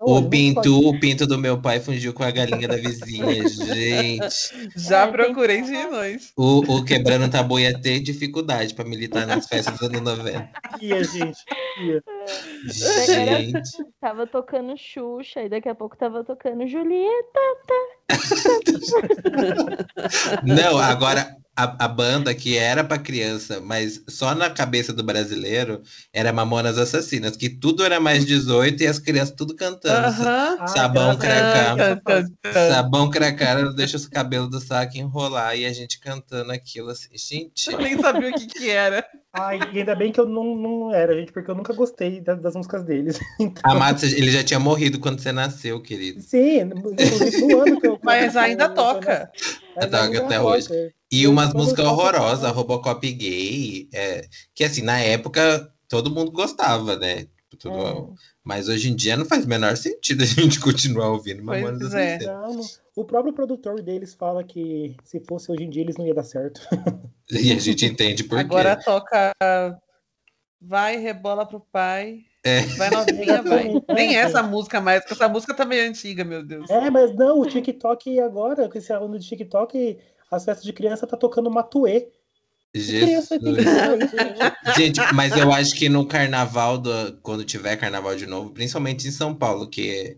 Olha, O pinto, o pinto do meu pai fundiu com a galinha da vizinha, gente. Já É, procurei de noite. O, o quebrando tabu ia ter dificuldade pra militar nas festas dos anos 90. Ia, gente. Ia. Gente. Tava tocando Xuxa e daqui a pouco tava tocando Julieta. Não, agora a, a banda que era pra criança, mas só na cabeça do brasileiro, era Mamonas Assassinas, que tudo era mais 18 e as crianças tudo cantando. Aham. Ah, Sabão graças cracá. a Deus. Tan, tan, tan. Sabão cracara deixa os cabelos do saco enrolar e a gente cantando aquilo assim. Gente, Eu nem sabia o que que era. Ai, e ainda bem que eu não, não era, gente, porque eu nunca gostei da- das, músicas deles. Então, Amado, ele já tinha morrido quando você nasceu, querido. sim, no ano que eu. Mas eu- ainda eu- toca. Mas Toca ainda até toca. hoje. E umas músicas horrorosas. Robocop gay, é, que assim, na época todo mundo gostava, né? Tudo- É. Mas hoje em dia não faz o menor sentido a gente continuar ouvindo Pois Mamonas é. Não. O próprio produtor deles fala que se fosse hoje em dia eles não ia dar certo. E a gente entende por Agora quê. toca. Vai, rebola pro pai. É. Vai novinha, vai. Nem essa música mais, porque essa música também é antiga, meu Deus. É, mas não, o TikTok agora, com esse aluno de TikTok, as festas de criança tá tocando Matuê. Jesus. gente? Gente, mas eu acho que no carnaval, do, quando tiver carnaval de novo, principalmente em São Paulo, que é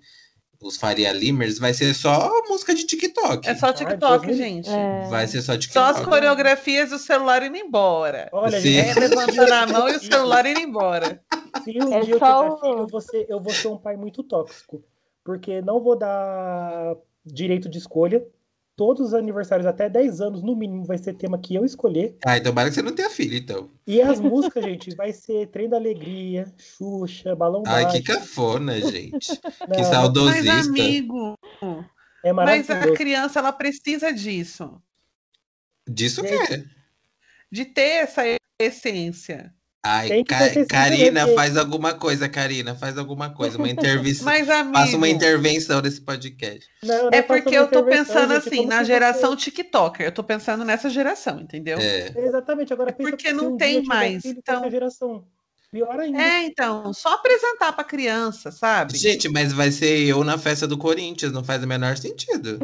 os Faria Limers, vai ser só música de TikTok. É só TikTok, me gente. É. Vai ser só Só TikTok. as coreografias do celular indo embora. Olha, Sim. É gente, levantando a mão e o celular indo embora. se um É dia eu só tiver o- filho, eu vou, ser, eu vou ser um pai muito tóxico. Porque não vou dar direito de escolha. Todos os aniversários, até 10 anos, no mínimo, vai ser tema que eu escolher. Ah, então tomara que você não tenha filho, então. E as músicas, gente, vai ser Trem da Alegria, Xuxa, Balão Ai, Baixo. que cafona, gente. Não, Que Mas, saudosista. amigo, É mas a criança, ela precisa disso. Disso que Gente, é. De ter essa essência. Ai, Ca- Karina, faz alguma coisa, Karina. Faz alguma coisa. Uma intervenção. Mas, amigo, Faça uma intervenção nesse podcast. Não, não é porque eu tô pensando gente, assim, na geração você- TikToker. Eu tô pensando nessa geração, entendeu? É. Exatamente, agora É pensa porque não um tem mais, então- geração. Pior ainda. É, então, só apresentar pra criança, sabe? Gente, mas vai ser eu na festa do Corinthians. Não faz o menor sentido.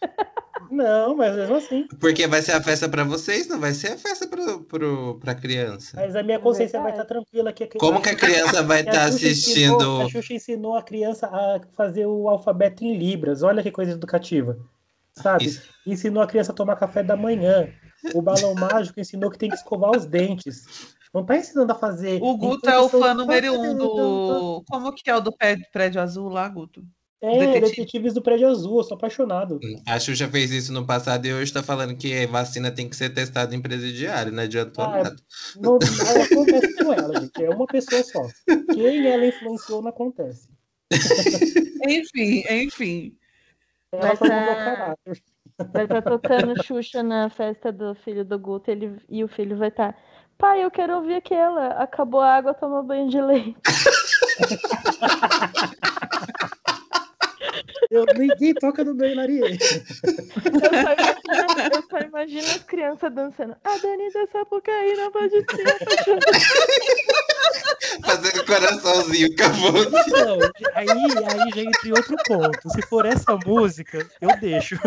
Não, mas mesmo assim. Porque vai ser a festa pra vocês, não vai ser a festa pro, pro, pra criança. Mas a minha consciência vai estar tranquila que Como que a criança vai estar ensinou- assistindo? a Xuxa ensinou a criança a fazer o alfabeto em Libras. Olha que coisa educativa. Sabe? Isso. Ensinou a criança a tomar café da manhã. O balão mágico ensinou que tem que escovar os dentes. Não tá ensinando a fazer. O Guto é o fã de número um do. Como que é o do prédio azul lá, Guto? É, Detetive. Detetives do Prédio Azul, eu sou apaixonado. A Xuxa fez isso no passado e hoje tá falando que vacina tem que ser testada em presidiário. Não adiantou Ah, é- nada. Não, não acontece com ela, gente. É uma pessoa só. Quem ela influenciou não acontece. Enfim, enfim. Ela Vai foi tá-. Vai estar tocando Xuxa na festa do filho do Guto ele, e o filho vai estar. Pai, eu quero ouvir aquela. Acabou a água, toma banho de leite. Eu, ninguém toca no meu Hilarie. Eu só imagino, eu só imagino as crianças dançando. A Dani da Sapucaí não pode ser apaixonada. Fazendo coraçãozinho, acabou. Não, aí, aí já entra em outro ponto. Se for essa música, eu deixo.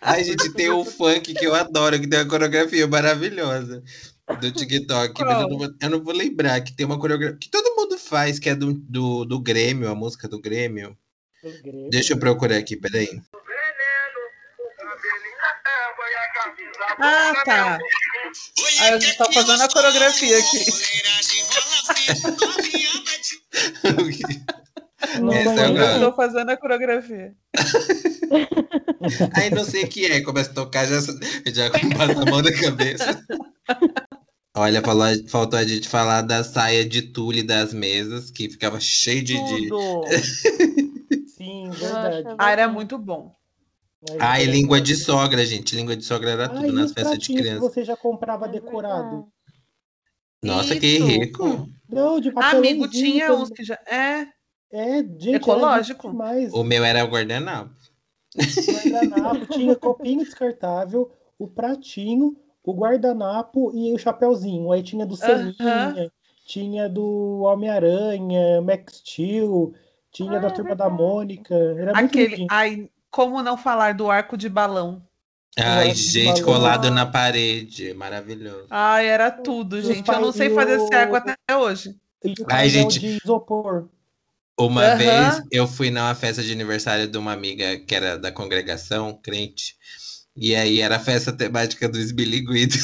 Ai, gente, tem um funk que eu adoro, que tem uma coreografia maravilhosa do TikTok, mas eu não, vou, eu não vou lembrar que tem uma coreografia que todo mundo faz, que é do, do, do Grêmio, a música do Grêmio. Deixa eu procurar aqui, peraí. Ah, tá. Aí a gente tá fazendo a coreografia aqui. Não, Essa não, eu Eu tô fazendo a coreografia. Aí não sei o que é, começa a tocar, já, já passa a mão na cabeça. Olha, falou, faltou a gente falar da saia de tule das mesas, que ficava cheio de. de... Tudo. Sim, verdade. Ah, era muito bom. Mas Ai, era- língua de sogra, gente. Língua de sogra era Ah, tudo e nas festas de que criança. você já comprava É decorado? Nossa, que Isso. rico. Não, de Amigo, tinha também. uns que já. É, É, gente, Ecológico. O meu era o guardanapo. guardanapo, tinha copinho descartável, o pratinho, o guardanapo e o chapéuzinho. Aí tinha do Seninha, Aham. tinha do Homem-Aranha, Max Steel, tinha Ah, da é Turma da verdade. Mônica. Era aquele. Ai, como não falar do arco de balão? Ai, gente, balão. colado na parede. Maravilhoso. Ai, era tudo, os gente. Eu não sei fazer esse arco até hoje. Ai, gente. de isopor. Uma Aham. vez eu fui numa festa de aniversário de uma amiga que era da congregação, crente. E aí era a festa temática do esbiliguido.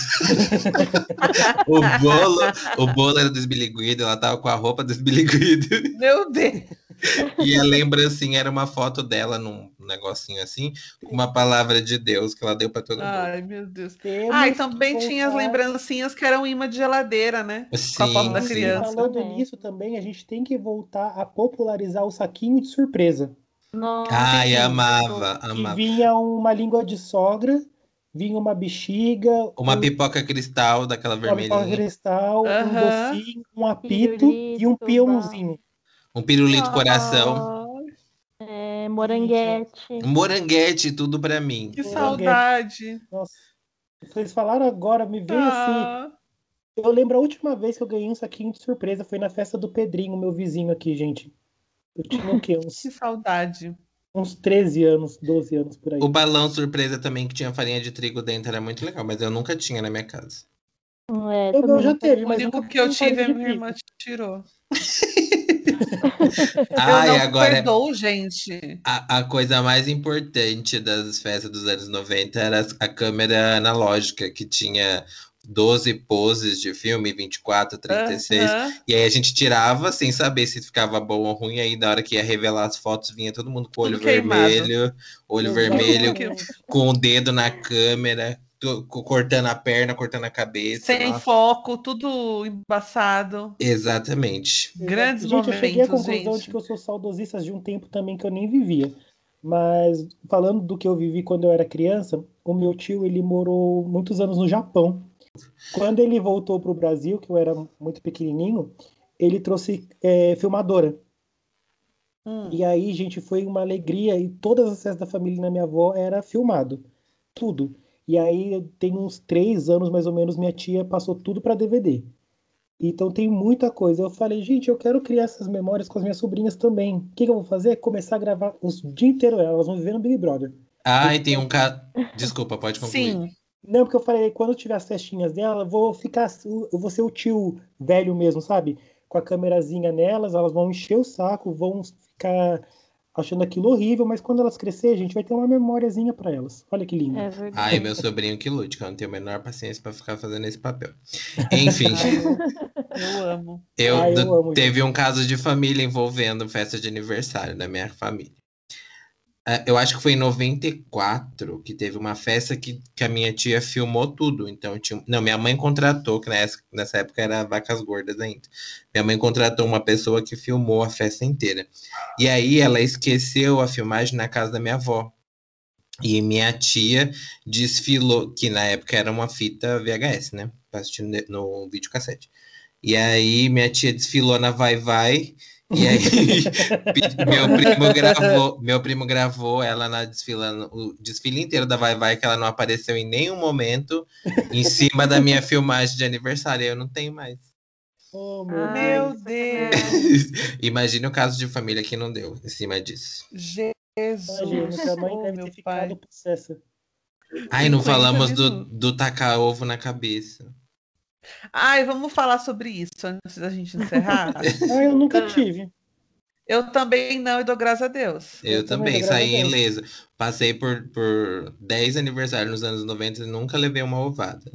o bolo, o bolo era do esbiliguido, ela tava com a roupa do esbiliguido. Meu Deus. E a lembrancinha era uma foto dela num negocinho assim, com uma palavra de Deus que ela deu pra todo mundo. Ai, meu Deus. Temos Ah, e também tinha as lembrancinhas que eram imã de geladeira, né? com a foto Sim, da sim. criança. Falando nisso também, a gente tem que voltar a popularizar o saquinho de surpresa. Nossa, Ai, amava, Que amava. vinha uma língua de sogra, vinha uma bexiga, Uma um- pipoca cristal daquela uma pipoca cristal, um docinho, um apito e um Pirulito, peãozinho. Um pirulito coração. É, moranguete. Um moranguete, tudo pra mim. Que saudade. Nossa, vocês falaram agora, me veio assim. Ah, Eu lembro a última vez que eu ganhei um saquinho de surpresa foi na festa do Pedrinho, meu vizinho aqui, gente. Eu tinha o quê? Uns, que saudade. uns 13 anos, 12 anos por aí. O balão surpresa também, que tinha farinha de trigo dentro, era muito legal, mas eu nunca tinha na minha casa. É, Eu, também já não teve, O mas único nunca que eu tive, a minha irmã tirou. Ai, eu não agora perdoo, gente. a, a coisa mais importante das festas dos anos 90 era a câmera analógica, que tinha 12 poses de filme, 24, 36. Aham. E aí a gente tirava sem saber se ficava bom ou ruim. Aí na hora que ia revelar as fotos, vinha todo mundo com o olho Tudo queimado. vermelho, olho vermelho, com o dedo na câmera, cortando a perna, cortando a cabeça. Sem Nossa, foco, tudo embaçado. Exatamente. Grandes gente, eu cheguei à momentos, conclusão gente. de que eu sou saudosista de um tempo também que eu nem vivia. Mas falando do que eu vivi quando eu era criança, o meu tio ele morou muitos anos no Japão. Quando ele voltou para o Brasil, que eu era muito pequenininho, ele trouxe é, filmadora. Hum. E aí, gente, foi uma alegria e todas as festas da família na minha avó era filmado, tudo. E aí, tem uns três anos mais ou menos, minha tia passou tudo para DVD. Então tem muita coisa. Eu falei, gente, eu quero criar essas memórias com as minhas sobrinhas também. O que, que eu vou fazer? Começar a gravar os dia inteiro elas vão viver no Big Brother. Ai, tem um ca... Desculpa, pode concluir. Sim. Não, porque eu falei, quando eu tiver as festinhas dela, eu vou ficar, eu vou ser o tio velho mesmo, sabe? Com a câmerazinha nelas, elas vão encher o saco, vão ficar achando aquilo horrível, mas quando elas crescerem, a gente vai ter uma memóriazinha pra elas. Olha que lindo. É verdade. Ai, meu sobrinho que lute, que eu não tenho a menor paciência pra ficar fazendo esse papel. Enfim, Eu amo. eu, Ah, eu amo, teve um caso de família envolvendo festa de aniversário da minha família. Ah, Eu acho que foi em 94 que teve uma festa que, que a minha tia filmou tudo. Então, tinha, não, minha mãe contratou, que nessa, nessa época era vacas gordas ainda. Minha mãe contratou uma pessoa que filmou a festa inteira. E aí ela esqueceu a filmagem na casa da minha avó. E minha tia desfilou, que na época era uma fita VHS, né? Pra assistir no, no videocassete. E aí minha tia desfilou na Vai Vai E aí, meu primo gravou, meu primo gravou ela na desfilando o desfile inteiro da Vai Vai, que ela não apareceu em nenhum momento em cima da minha filmagem de aniversário. Eu não tenho mais. Oh, meu Ai, Meu Deus. Deus. Imagine o caso de família que não deu em cima disso. Jesus. Imagina, mãe oh, meu pai. Ai, não falamos do, do tacar ovo na cabeça. Ai, vamos falar sobre isso antes da gente encerrar? Ah, eu nunca tive. Eu também não e dou graças a Deus. Eu, Eu também, saí a Deus. ileso. Passei por, por 10 aniversários nos anos 90 e nunca levei uma ovada.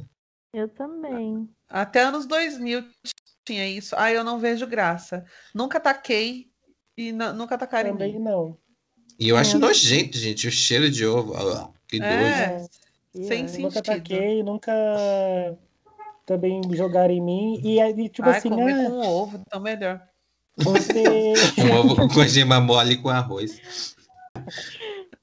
Eu também. Até anos 2000 tinha isso. Ai, eu não vejo graça. Nunca taquei e nu- nunca tacaram em Também mim. não. E eu acho É. nojento, gente, o cheiro de ovo. Ah, que doido. É, E sem sim. Nunca sentido. taquei, nunca também jogaram em mim. E aí, tipo Ai, assim, comer ah, com ovo, então melhor. você. Um ovo com a gema mole com arroz.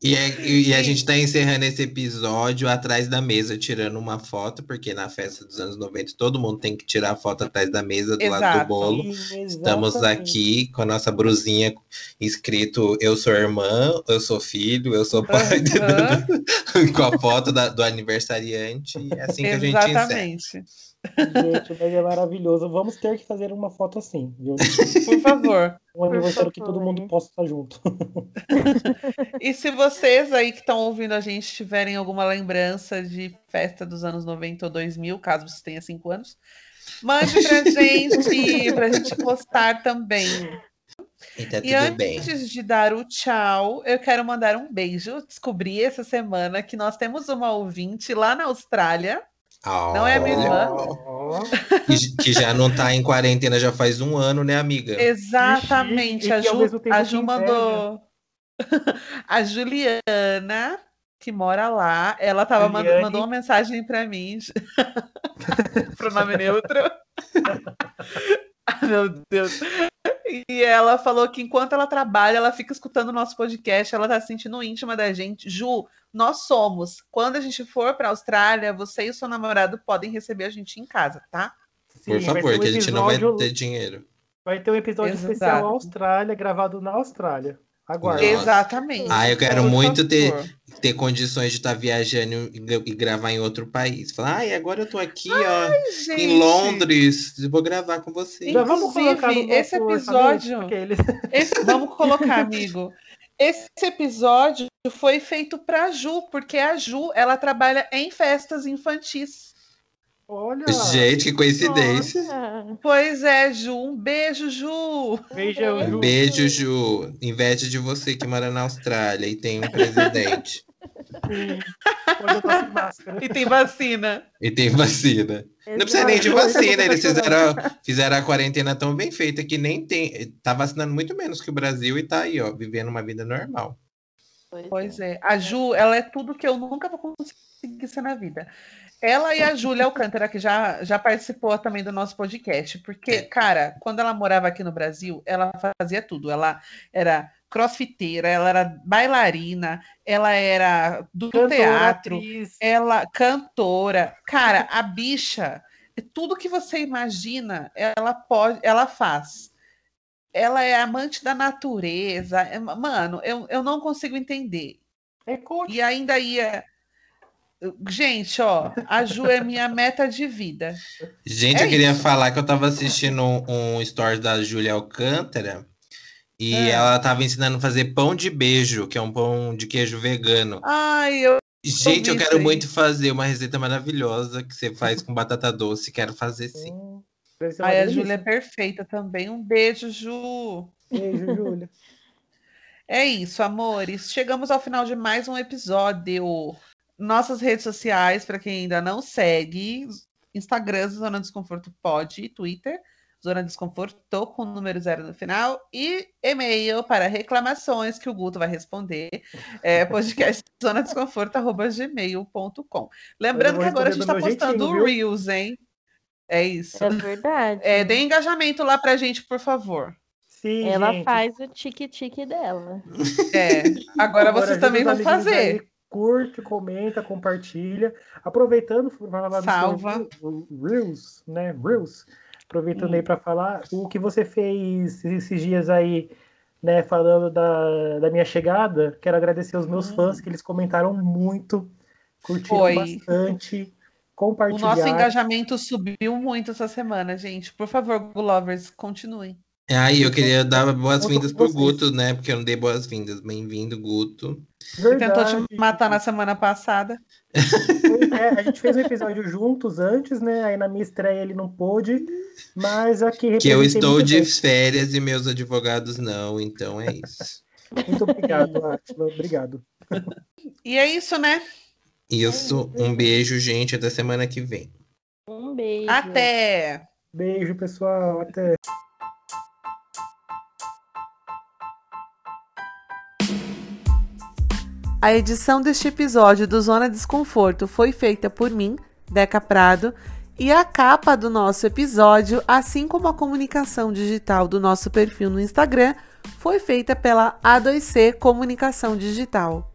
E, é- e- a gente tá encerrando esse episódio atrás da mesa, tirando uma foto, porque na festa dos anos 90 todo mundo tem que tirar a foto atrás da mesa, do lado do Exato. bolo. Sim, Estamos exatamente. aqui com a nossa brusinha escrito Eu sou irmã, eu sou filho, eu sou pai, Aham, com a foto da- do aniversariante. e É assim que a gente encerra. Gente, mas é maravilhoso. Vamos ter que fazer uma foto assim, viu? Por favor. Um aniversário que todo mundo possa estar junto. E se vocês aí que estão ouvindo a gente tiverem alguma lembrança de festa dos anos 90 ou 2000, caso você tenha 5 anos, mande pra gente, pra gente postar também. E tá E tudo bem. antes de dar o tchau, eu quero mandar um beijo. Descobri essa semana que nós temos uma ouvinte lá na Austrália. Não é a minha irmã? Que, que já não tá em quarentena já faz um ano, né, amiga? Exatamente. E A Ju, a Ju mandou. a Juliana, que mora lá, ela tava mand- Juliane. mandou uma mensagem para mim. Pronome neutro. Ai, meu Deus. E ela falou que enquanto ela trabalha, ela fica escutando o nosso podcast, ela tá se sentindo íntima da gente. Ju, nós somos. Quando a gente for pra Austrália, você e o seu namorado podem receber a gente em casa, tá? Por Sim, vai favor, um que a gente não vai episódio- ter dinheiro. Vai ter um episódio Exato. especial Austrália, gravado na Austrália. Aguarde. Nossa. Exatamente. Ah, eu quero Por muito ter, favor. ter condições de estar viajando e, e gravar em outro país. Falar, ai, agora eu tô aqui, ó, em Gente, Londres. eu Vou gravar com vocês. Já vamos colocar no esse episódio- orçamento, Esse- vamos colocar, amigo. Esse episódio foi feito para Ju, porque a Ju ela trabalha em festas infantis. Olha, Gente, que coincidência. Nossa. Pois é, Ju. Um beijo, Ju. veja o Ju. Beijo, Ju. Inveja de você que mora na Austrália e tem um presidente. E tem vacina. e tem vacina. Não precisa nem de vacina, eles fizeram, fizeram a quarentena tão bem feita que nem tem. Tá vacinando muito menos que o Brasil e tá aí, ó, vivendo uma vida normal. Pois é. A Ju, ela é tudo que eu nunca vou conseguir ser na vida. Ela e a Júlia Alcântara, que já, já participou também do nosso podcast. Porque, É. cara, quando ela morava aqui no Brasil, ela fazia tudo. Ela era crossfiteira, ela era bailarina, ela era do Cantora, teatro, atriz. ela cantora. Cara, a bicha, tudo que você imagina, ela pode, ela faz. Ela é amante da natureza. É- Mano, eu, eu não consigo entender. É coach. E ainda ia. Gente, ó, a Ju é minha meta de vida. Gente, É eu queria isso. falar que eu tava assistindo um, um story da Júlia Alcântara e É. ela tava ensinando a fazer pão de beijo, que é um pão de queijo vegano. Ai, eu. Gente, eu quero muito fazer uma receita maravilhosa que você faz com batata doce. Quero fazer sim. Hum, Ai, a. Júlia é perfeita também. Um beijo, Ju. Beijo, Júlia. É isso, amores. Chegamos ao final de mais um episódio. Nossas redes sociais, para quem ainda não segue, Instagram, Zona Desconforto Pode, Twitter, Zona Desconforto com número zero no final, e e-mail para reclamações que o Guto vai responder, é podcast zonadesconforto.gmail.com. Lembrando que agora a gente está postando jeitinho, Reels, hein? É isso. É verdade. É, dê engajamento lá pra gente, por favor. Sim, Ela gente. faz o tique-tique dela. É. Agora vocês também vão fazer. aí, curte, comenta, compartilha. Aproveitando para falar do Salva. seu Reels, né? Reels. aproveitando aí para falar, o que você fez esses dias aí, né, falando da, da minha chegada, quero agradecer aos meus fãs, que eles comentaram muito, curtiram Foi. bastante, O compartilharam. nosso engajamento subiu muito essa semana, gente. Por favor, Gulovers, continuem. Aí eu queria dar boas-vindas pro Vocês. Guto, né? Porque eu não dei boas-vindas. Bem-vindo, Guto. Tentou te matar na semana passada. É, a gente fez um episódio juntos antes, né? Aí na minha estreia ele não pôde, mas aqui Que eu estou de bem. férias e meus advogados não, então é isso. Muito obrigado, Átila. Obrigado. E é isso, né? Isso, um beijo, gente. Até semana que vem. Um beijo. Até! Beijo, pessoal. Até. A edição deste episódio do Zona Desconforto foi feita por mim, Deca Prado, e a capa do nosso episódio, assim como a comunicação digital do nosso perfil no Instagram, foi feita pela A2C Comunicação Digital.